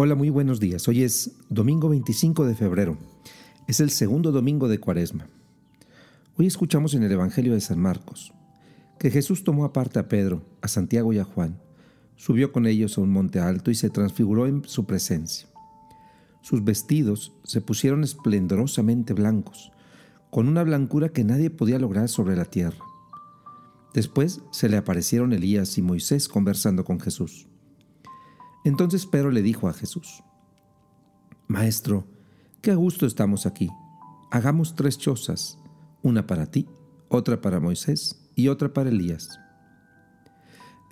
Hola, muy buenos días. Hoy es domingo 25 de febrero. Es el segundo domingo de Cuaresma. Hoy escuchamos en el Evangelio de San Marcos que Jesús tomó aparte a Pedro, a Santiago y a Juan, subió con ellos a un monte alto y se transfiguró en su presencia. Sus vestidos se pusieron esplendorosamente blancos, con una blancura que nadie podía lograr sobre la tierra. Después se le aparecieron Elías y Moisés conversando con Jesús. Entonces Pedro le dijo a Jesús, Maestro, qué gusto estamos aquí. Hagamos tres chozas, una para ti, otra para Moisés y otra para Elías.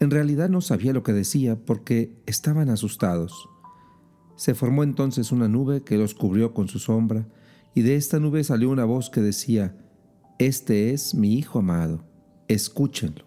En realidad no sabía lo que decía porque estaban asustados. Se formó entonces una nube que los cubrió con su sombra, y de esta nube salió una voz que decía, Este es mi Hijo amado, escúchenlo.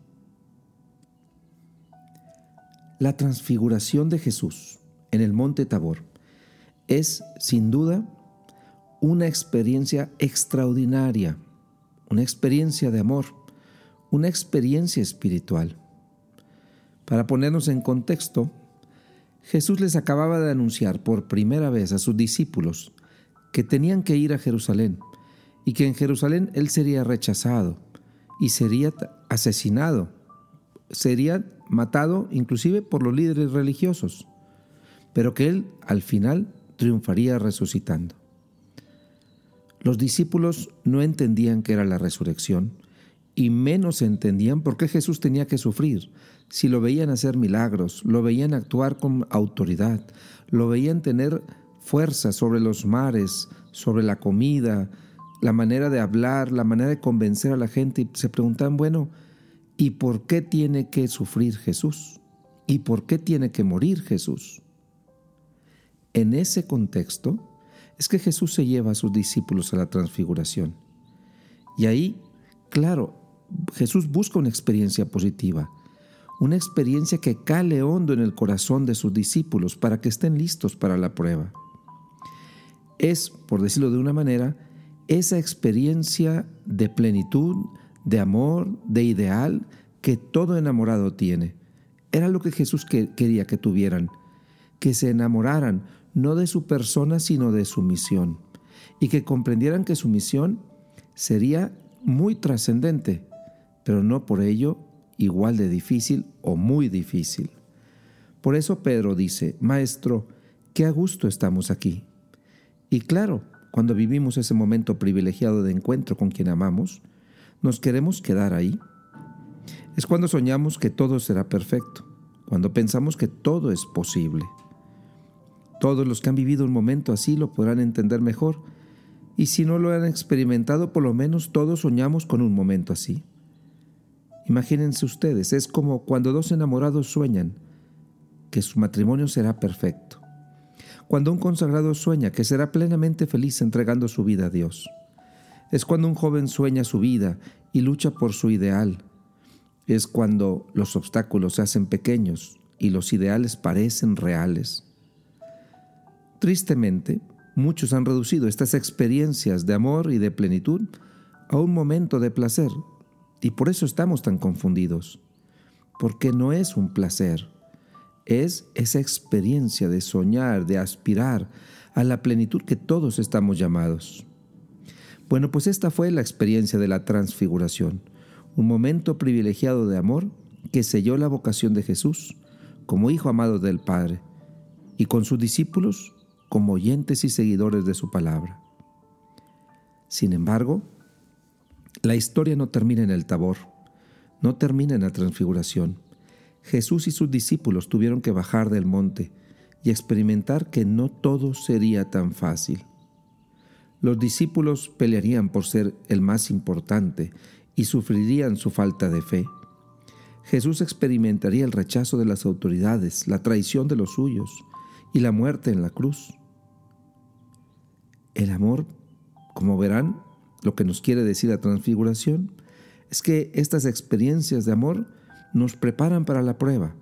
La transfiguración de Jesús en el monte Tabor es, sin duda, una experiencia extraordinaria, una experiencia de amor, una experiencia espiritual. Para ponernos en contexto, Jesús les acababa de anunciar por primera vez a sus discípulos que tenían que ir a Jerusalén y que en Jerusalén Él sería rechazado y sería asesinado sería matado inclusive por los líderes religiosos, pero que él al final triunfaría resucitando. Los discípulos no entendían qué era la resurrección y menos entendían por qué Jesús tenía que sufrir. Si lo veían hacer milagros, lo veían actuar con autoridad, lo veían tener fuerza sobre los mares, sobre la comida, la manera de hablar, la manera de convencer a la gente y se preguntaban, bueno, ¿Y por qué tiene que sufrir Jesús? ¿Y por qué tiene que morir Jesús? En ese contexto es que Jesús se lleva a sus discípulos a la transfiguración. Y ahí, claro, Jesús busca una experiencia positiva, una experiencia que cale hondo en el corazón de sus discípulos para que estén listos para la prueba. Es, por decirlo de una manera, esa experiencia de plenitud, de amor, de ideal que todo enamorado tiene. Era lo que Jesús quería que tuvieran, que se enamoraran no de su persona, sino de su misión, y que comprendieran que su misión sería muy trascendente, pero no por ello igual de difícil o muy difícil. Por eso Pedro dice, Maestro, qué a gusto estamos aquí. Y claro, cuando vivimos ese momento privilegiado de encuentro con quien amamos, ¿Nos queremos quedar ahí? Es cuando soñamos que todo será perfecto, cuando pensamos que todo es posible. Todos los que han vivido un momento así lo podrán entender mejor, y si no lo han experimentado, por lo menos todos soñamos con un momento así. Imagínense ustedes, es como cuando dos enamorados sueñan que su matrimonio será perfecto, cuando un consagrado sueña que será plenamente feliz entregando su vida a Dios. Es cuando un joven sueña su vida y lucha por su ideal. Es cuando los obstáculos se hacen pequeños y los ideales parecen reales. Tristemente, muchos han reducido estas experiencias de amor y de plenitud a un momento de placer y por eso estamos tan confundidos. Porque no es un placer, es esa experiencia de soñar, de aspirar a la plenitud que todos estamos llamados. Bueno, pues esta fue la experiencia de la transfiguración, un momento privilegiado de amor que selló la vocación de Jesús como Hijo amado del Padre y con sus discípulos como oyentes y seguidores de su palabra. Sin embargo, la historia no termina en el tabor, no termina en la transfiguración. Jesús y sus discípulos tuvieron que bajar del monte y experimentar que no todo sería tan fácil. Los discípulos pelearían por ser el más importante y sufrirían su falta de fe. Jesús experimentaría el rechazo de las autoridades, la traición de los suyos y la muerte en la cruz. El amor, como verán, lo que nos quiere decir la transfiguración, es que estas experiencias de amor nos preparan para la prueba,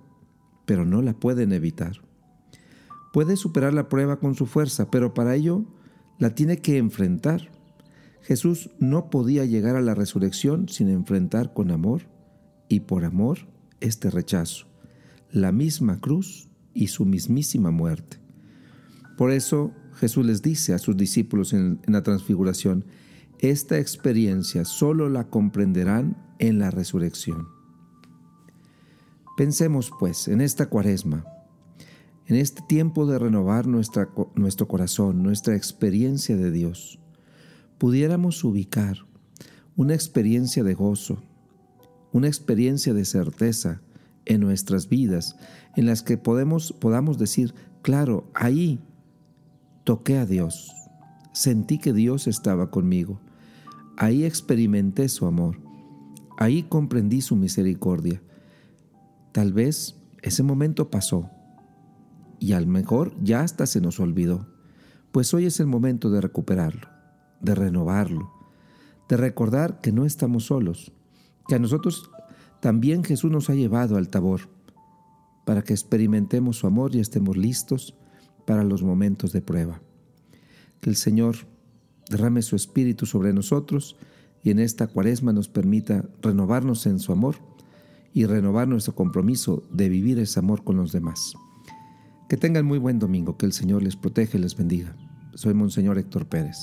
pero no la pueden evitar. Puede superar la prueba con su fuerza, pero para ello la tiene que enfrentar. Jesús no podía llegar a la resurrección sin enfrentar con amor y por amor este rechazo, la misma cruz y su mismísima muerte. Por eso Jesús les dice a sus discípulos en, la transfiguración, esta experiencia solo la comprenderán en la resurrección. Pensemos pues en esta cuaresma, en este tiempo de renovar nuestro corazón, nuestra experiencia de Dios, pudiéramos ubicar una experiencia de gozo, una experiencia de certeza en nuestras vidas, en las que podemos, podamos decir, claro, ahí toqué a Dios, sentí que Dios estaba conmigo, ahí experimenté su amor, ahí comprendí su misericordia. Tal vez ese momento pasó y a lo mejor ya hasta se nos olvidó, pues hoy es el momento de recuperarlo, de renovarlo, de recordar que no estamos solos, que a nosotros también Jesús nos ha llevado al tabor, para que experimentemos su amor y estemos listos para los momentos de prueba. Que el Señor derrame su espíritu sobre nosotros y en esta cuaresma nos permita renovarnos en su amor y renovar nuestro compromiso de vivir ese amor con los demás. Que tengan muy buen domingo, que el Señor les proteja y les bendiga. Soy Monseñor Héctor Pérez.